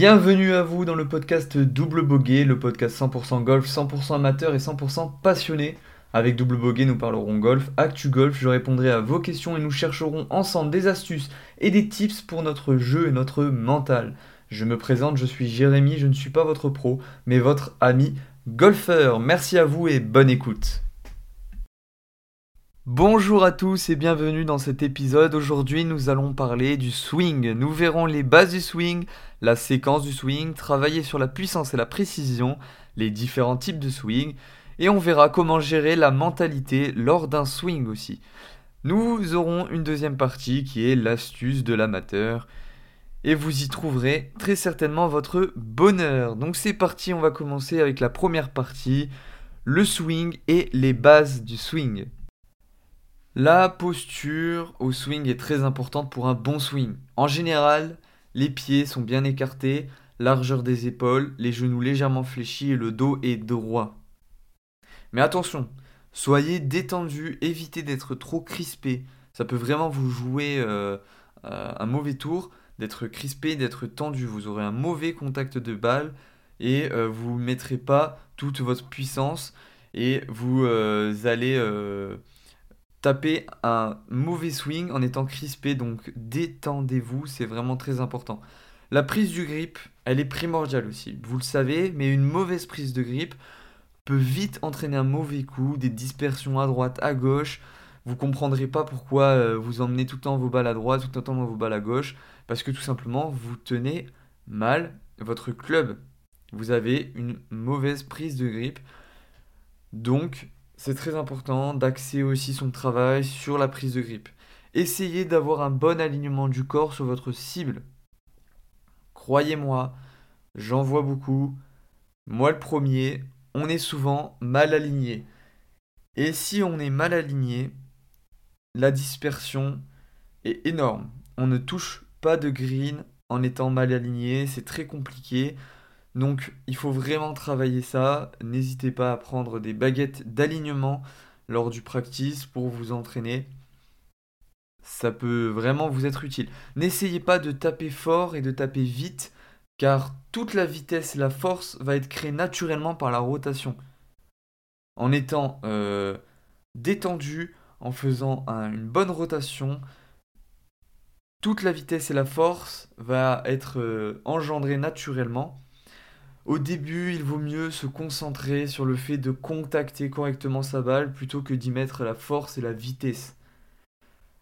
Bienvenue à vous dans le podcast Double Boguet, le podcast 100% golf, 100% amateur et 100% passionné. Avec Double Boguet, nous parlerons golf, actu golf, je répondrai à vos questions et nous chercherons ensemble des astuces et des tips pour notre jeu et notre mental. Je me présente, je suis Jérémy, je ne suis pas votre pro, mais votre ami golfeur. Merci à vous et bonne écoute. Bonjour à tous et bienvenue dans cet épisode. Aujourd'hui, nous allons parler du swing. Nous verrons les bases du swing, la séquence du swing, travailler sur la puissance et la précision, les différents types de swing, et on verra comment gérer la mentalité lors d'un swing aussi. Nous aurons une deuxième partie qui est l'astuce de l'amateur. Et vous y trouverez très certainement votre bonheur. Donc c'est parti, on va commencer avec la première partie, le swing et les bases du swing. La posture au swing est très importante pour un bon swing. En général, les pieds sont bien écartés, largeur des épaules, les genoux légèrement fléchis et le dos est droit. Mais attention, soyez détendu, évitez d'être trop crispé. Ça peut vraiment vous jouer euh, euh, un mauvais tour d'être crispé, d'être tendu. Vous aurez un mauvais contact de balle et euh, vous ne mettrez pas toute votre puissance et vous allez taper un mauvais swing en étant crispé, donc détendez-vous, c'est vraiment très important. La prise du grip, elle est primordiale aussi, vous le savez, mais une mauvaise prise de grip peut vite entraîner un mauvais coup, des dispersions à droite, à gauche. Vous comprendrez pas pourquoi euh, vous emmenez tout le temps vos balles à droite, tout le temps vos balles à gauche, parce que tout simplement vous tenez mal votre club. Vous avez une mauvaise prise de grip. Donc, c'est très important d'axer aussi son travail sur la prise de grippe. Essayez d'avoir un bon alignement du corps sur votre cible. Croyez-moi, j'en vois beaucoup. Moi le premier, on est souvent mal aligné. Et si on est mal aligné, la dispersion est énorme. On ne touche pas de green en étant mal aligné, c'est très compliqué. Donc il faut vraiment travailler ça. N'hésitez pas à prendre des baguettes d'alignement lors du practice pour vous entraîner. Ça peut vraiment vous être utile. N'essayez pas de taper fort et de taper vite car toute la vitesse et la force va être créée naturellement par la rotation. En étant euh, détendu, en faisant une bonne rotation, toute la vitesse et la force va être euh, engendrée naturellement au début, il vaut mieux se concentrer sur le fait de contacter correctement sa balle plutôt que d'y mettre la force et la vitesse.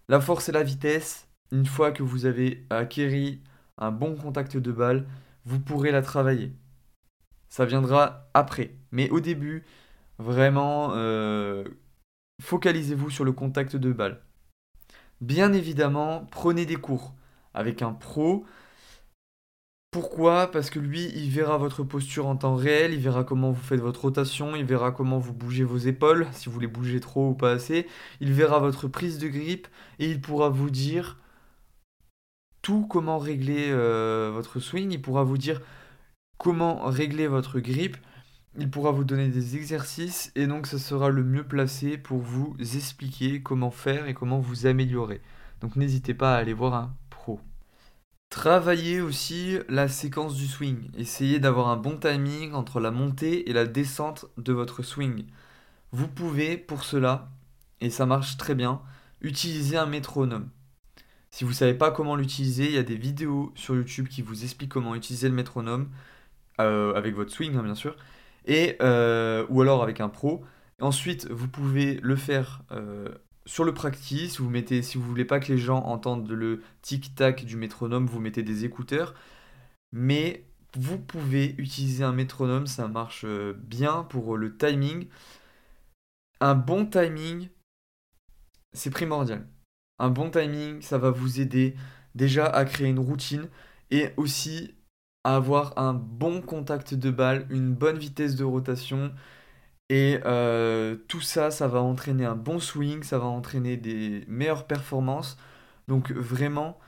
La force et la vitesse, une fois que vous avez acquéri un bon contact de balle, vous pourrez la travailler. Ça viendra après. Mais au début, vraiment, euh, focalisez-vous sur le contact de balle. Bien évidemment, prenez des cours avec un pro pourquoi? Parce que lui, il verra votre posture en temps réel, il verra comment vous faites votre rotation, il verra comment vous bougez vos épaules, si vous les bougez trop ou pas assez, il verra votre prise de grippe et il pourra vous dire tout comment régler euh, votre swing, il pourra vous dire comment régler votre grippe, il pourra vous donner des exercices et donc ça sera le mieux placé pour vous expliquer comment faire et comment vous améliorer. Donc n'hésitez pas à aller voir un pro. Travaillez aussi la séquence du swing. Essayez d'avoir un bon timing entre la montée et la descente de votre swing. Vous pouvez, pour cela, et ça marche très bien, utiliser un métronome. Si vous ne savez pas comment l'utiliser, il y a des vidéos sur YouTube qui vous expliquent comment utiliser le métronome, euh, avec votre swing hein, bien sûr, et, euh, ou alors avec un pro. Ensuite, vous pouvez le faire euh, sur le practice, vous mettez, si vous voulez pas que les gens entendent le tic-tac du métronome, vous mettez des écouteurs. Mais vous pouvez utiliser un métronome, ça marche euh, bien pour le timing. Un bon timing, c'est primordial. Un bon timing, ça va vous aider déjà à créer une routine et aussi à avoir un bon contact de balle, une bonne vitesse de rotation et euh, tout ça, ça va entraîner un bon swing, ça va entraîner des meilleures performances. Donc vraiment,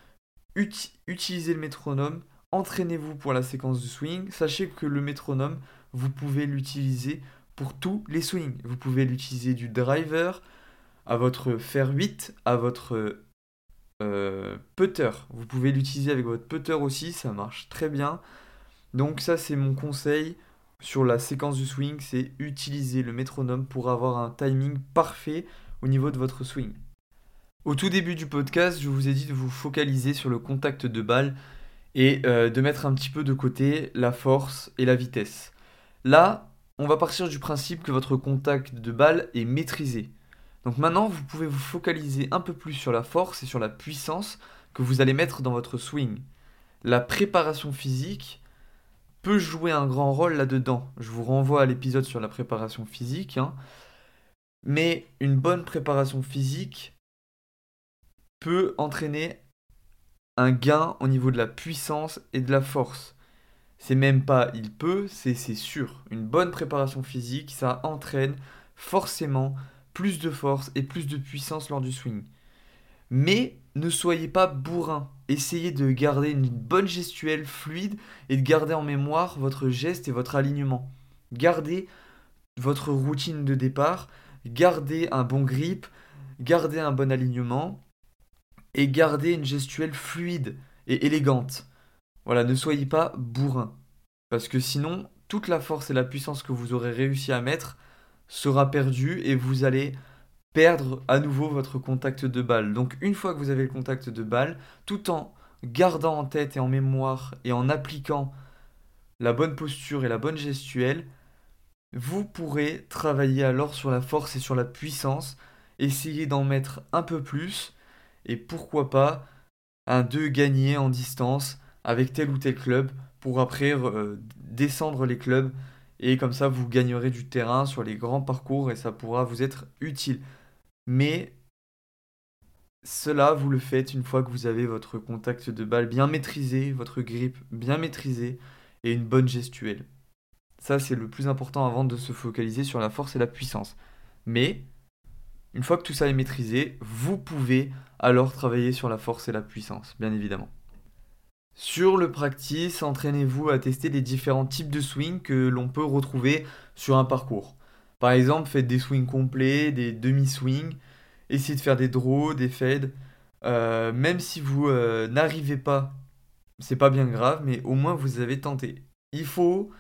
utilisez le métronome, entraînez-vous pour la séquence du swing. Sachez que le métronome, vous pouvez l'utiliser pour tous les swings. Vous pouvez l'utiliser du driver à votre fer 8, à votre euh, putter. Vous pouvez l'utiliser avec votre putter aussi, ça marche très bien. Donc ça c'est mon conseil sur la séquence du swing, c'est utiliser le métronome pour avoir un timing parfait au niveau de votre swing. Au tout début du podcast, je vous ai dit de vous focaliser sur le contact de balle et euh, de mettre un petit peu de côté la force et la vitesse. Là, on va partir du principe que votre contact de balle est maîtrisé. Donc maintenant, vous pouvez vous focaliser un peu plus sur la force et sur la puissance que vous allez mettre dans votre swing. La préparation physique peut jouer un grand rôle là-dedans. Je vous renvoie à l'épisode sur la préparation physique. Hein. Mais une bonne préparation physique peut entraîner un gain au niveau de la puissance et de la force. C'est même pas il peut, c'est sûr. Une bonne préparation physique, ça entraîne forcément plus de force et plus de puissance lors du swing. Mais ne soyez pas bourrin. Essayez de garder une bonne gestuelle fluide et de garder en mémoire votre geste et votre alignement. Gardez votre routine de départ, gardez un bon grip, gardez un bon alignement et gardez une gestuelle fluide et élégante. Voilà, ne soyez pas bourrin. Parce que sinon, toute la force et la puissance que vous aurez réussi à mettre sera perdue et vous allez perdre à nouveau votre contact de balle. Donc une fois que vous avez le contact de balle, tout en gardant en tête et en mémoire et en appliquant la bonne posture et la bonne gestuelle, vous pourrez travailler alors sur la force et sur la puissance, essayer d'en mettre un peu plus et pourquoi pas un 2 gagner en distance avec tel ou tel club pour après euh, descendre les clubs et comme ça vous gagnerez du terrain sur les grands parcours et ça pourra vous être utile. Mais cela, vous le faites une fois que vous avez votre contact de balle bien maîtrisé, votre grip bien maîtrisé et une bonne gestuelle. Ça, c'est le plus important avant de se focaliser sur la force et la puissance. Mais, une fois que tout ça est maîtrisé, vous pouvez alors travailler sur la force et la puissance, bien évidemment. Sur le practice, entraînez-vous à tester les différents types de swings que l'on peut retrouver sur un parcours. Par exemple, faites des swings complets, des demi-swings, essayez de faire des draws, des fades. Euh, même si vous euh, n'arrivez pas, c'est pas bien grave, mais au moins vous avez tenté. Il faut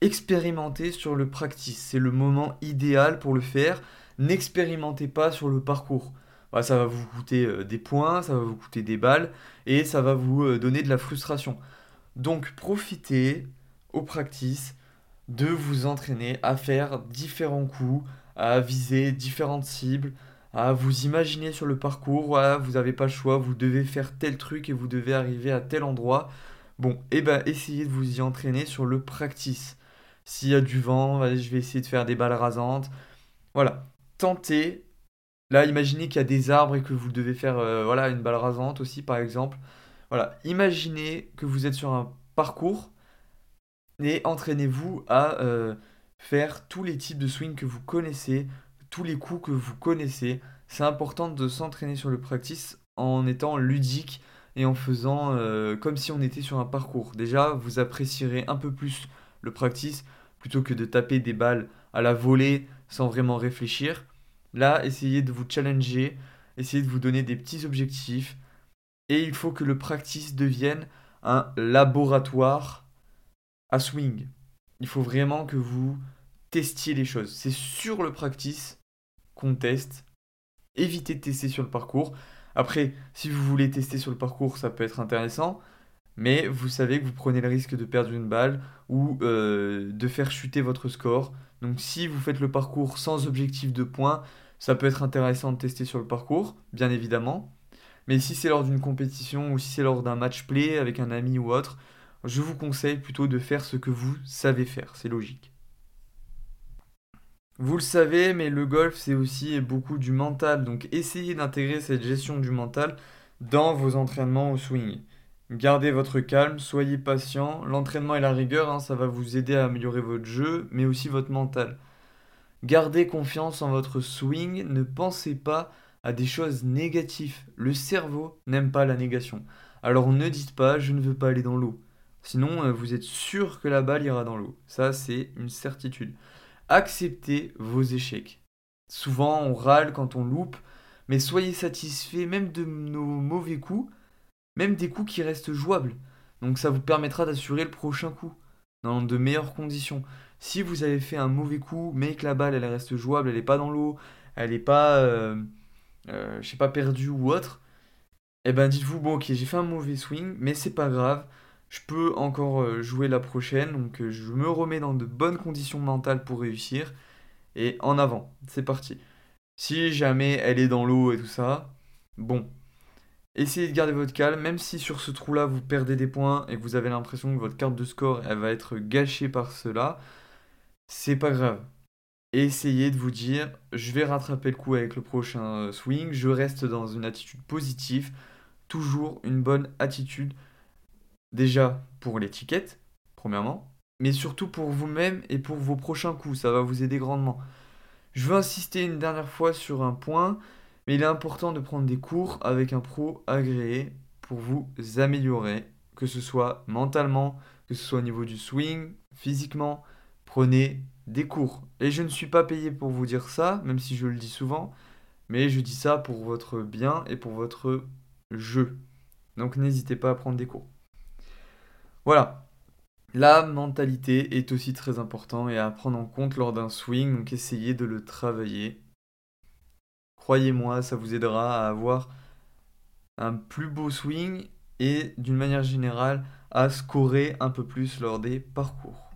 expérimenter sur le practice, c'est le moment idéal pour le faire. N'expérimentez pas sur le parcours. Bah, ça va vous coûter euh, des points, ça va vous coûter des balles et ça va vous donner de la frustration. Donc profitez au practice de vous entraîner à faire différents coups, à viser différentes cibles, à vous imaginer sur le parcours, vous n'avez pas le choix, vous devez faire tel truc et vous devez arriver à tel endroit. Bon, et eh ben essayez de vous y entraîner sur le practice. S'il y a du vent, je vais essayer de faire des balles rasantes. Voilà, tentez. Là, imaginez qu'il y a des arbres et que vous devez faire euh, voilà, une balle rasante aussi, par exemple. Voilà, imaginez que vous êtes sur un parcours et entraînez-vous à euh, faire tous les types de swing que vous connaissez, tous les coups que vous connaissez. C'est important de s'entraîner sur le practice en étant ludique et en faisant euh, comme si on était sur un parcours. Déjà, vous apprécierez un peu plus le practice plutôt que de taper des balles à la volée sans vraiment réfléchir. Là, essayez de vous challenger, essayez de vous donner des petits objectifs. Et il faut que le practice devienne un laboratoire à swing. Il faut vraiment que vous testiez les choses. C'est sur le practice qu'on teste. Évitez de tester sur le parcours. Après, si vous voulez tester sur le parcours, ça peut être intéressant. Mais vous savez que vous prenez le risque de perdre une balle ou euh, de faire chuter votre score. Donc si vous faites le parcours sans objectif de points, ça peut être intéressant de tester sur le parcours, bien évidemment. Mais si c'est lors d'une compétition ou si c'est lors d'un match play avec un ami ou autre, je vous conseille plutôt de faire ce que vous savez faire, c'est logique. Vous le savez, mais le golf, c'est aussi beaucoup du mental, donc essayez d'intégrer cette gestion du mental dans vos entraînements au swing. Gardez votre calme, soyez patient, l'entraînement et la rigueur, hein, ça va vous aider à améliorer votre jeu, mais aussi votre mental. Gardez confiance en votre swing, ne pensez pas à des choses négatives. Le cerveau n'aime pas la négation. Alors ne dites pas je ne veux pas aller dans l'eau. Sinon, euh, vous êtes sûr que la balle ira dans l'eau. Ça, c'est une certitude. Acceptez vos échecs. Souvent, on râle quand on loupe, mais soyez satisfait même de nos mauvais coups, même des coups qui restent jouables. Donc ça vous permettra d'assurer le prochain coup. dans de meilleures conditions. Si vous avez fait un mauvais coup, mais que la balle elle reste jouable, elle n'est pas dans l'eau, elle n'est pas, euh, euh, pas, perdue ou autre, eh ben dites-vous, bon ok, j'ai fait un mauvais swing, mais c'est pas grave, je peux encore euh, jouer la prochaine, donc je me remets dans de bonnes conditions mentales pour réussir, et en avant, c'est parti. Si jamais elle est dans l'eau et tout ça, bon, essayez de garder votre calme, même si sur ce trou-là vous perdez des points et vous avez l'impression que votre carte de score elle va être gâchée par cela, c'est pas grave. Essayez de vous dire, je vais rattraper le coup avec le prochain euh, swing, je reste dans une attitude positive, toujours une bonne attitude, déjà pour l'étiquette, premièrement, mais surtout pour vous-même et pour vos prochains coups, ça va vous aider grandement. Je veux insister une dernière fois sur un point, mais il est important de prendre des cours avec un pro agréé pour vous améliorer, que ce soit mentalement, que ce soit au niveau du swing, physiquement, prenez des cours. Et je ne suis pas payé pour vous dire ça, même si je le dis souvent, mais je dis ça pour votre bien et pour votre jeu. Donc n'hésitez pas à prendre des cours. Voilà. La mentalité est aussi très important et à prendre en compte lors d'un swing, donc essayez de le travailler. Croyez-moi, ça vous aidera à avoir un plus beau swing et d'une manière générale à scorer un peu plus lors des parcours.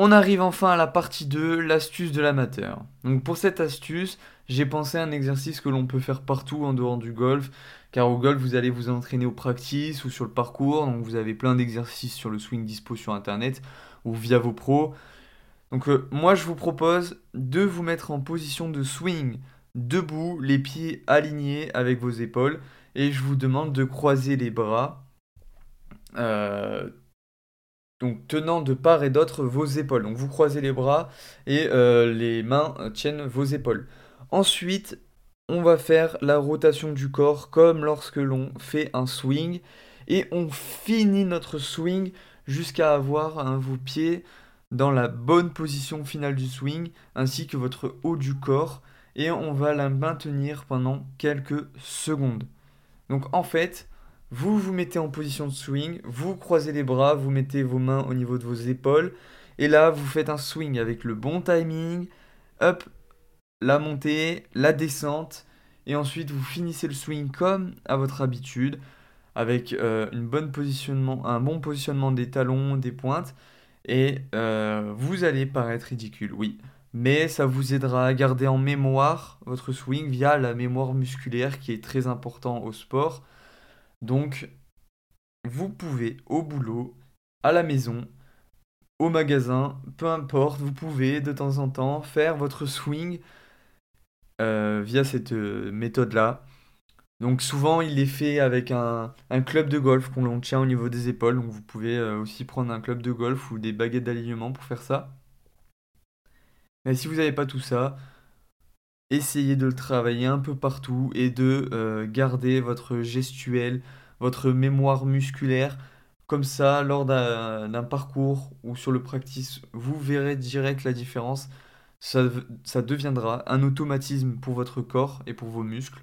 On arrive enfin à la partie 2, l'astuce de l'amateur. Donc pour cette astuce, j'ai pensé à un exercice que l'on peut faire partout en dehors du golf, car au golf vous allez vous entraîner au practice ou sur le parcours, donc vous avez plein d'exercices sur le swing dispo sur internet ou via vos pros. Donc euh, moi je vous propose de vous mettre en position de swing debout, les pieds alignés avec vos épaules, et je vous demande de croiser les bras. Euh, donc tenant de part et d'autre vos épaules. Donc vous croisez les bras et euh, les mains tiennent vos épaules. Ensuite, on va faire la rotation du corps comme lorsque l'on fait un swing. Et on finit notre swing jusqu'à avoir hein, vos pieds dans la bonne position finale du swing ainsi que votre haut du corps. Et on va la maintenir pendant quelques secondes. Donc en fait, vous vous mettez en position de swing, vous croisez les bras, vous mettez vos mains au niveau de vos épaules, et là vous faites un swing avec le bon timing, hop, la montée, la descente, et ensuite vous finissez le swing comme à votre habitude, avec euh, un bon positionnement des talons, des pointes, et euh, vous allez paraître ridicule, oui. Mais ça vous aidera à garder en mémoire votre swing via la mémoire musculaire qui est très important au sport. Donc, vous pouvez au boulot, à la maison, au magasin, peu importe, vous pouvez de temps en temps faire votre swing euh, via cette euh, méthode-là. Donc souvent il est fait avec un, club de golf qu'on tient au niveau des épaules. Donc vous pouvez euh, aussi prendre un club de golf ou des baguettes d'alignement pour faire ça. Mais si vous n'avez pas tout ça, essayez de le travailler un peu partout et de garder votre gestuelle, votre mémoire musculaire. Comme ça, lors d'un parcours ou sur le practice, vous verrez direct la différence. Ça, deviendra un automatisme pour votre corps et pour vos muscles.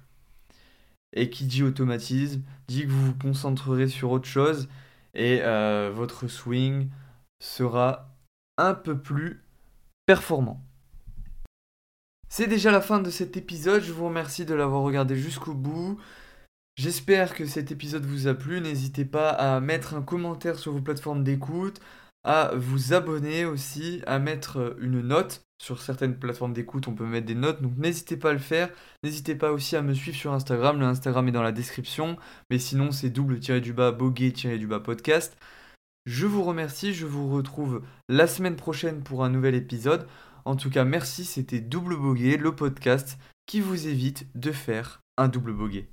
Et qui dit automatisme dit que vous vous concentrerez sur autre chose et euh, votre swing sera un peu plus performant. C'est déjà la fin de cet épisode, je vous remercie de l'avoir regardé jusqu'au bout. J'espère que cet épisode vous a plu, n'hésitez pas à mettre un commentaire sur vos plateformes d'écoute, à vous abonner aussi, à mettre une note. Sur certaines plateformes d'écoute, on peut mettre des notes, donc n'hésitez pas à le faire. N'hésitez pas aussi à me suivre sur Instagram, le Instagram est dans la description, mais sinon c'est double-du-bas, boguet-du-bas podcast. Je vous remercie, je vous retrouve la semaine prochaine pour un nouvel épisode. En tout cas, merci, c'était Double Boguet, le podcast qui vous évite de faire un double boguet.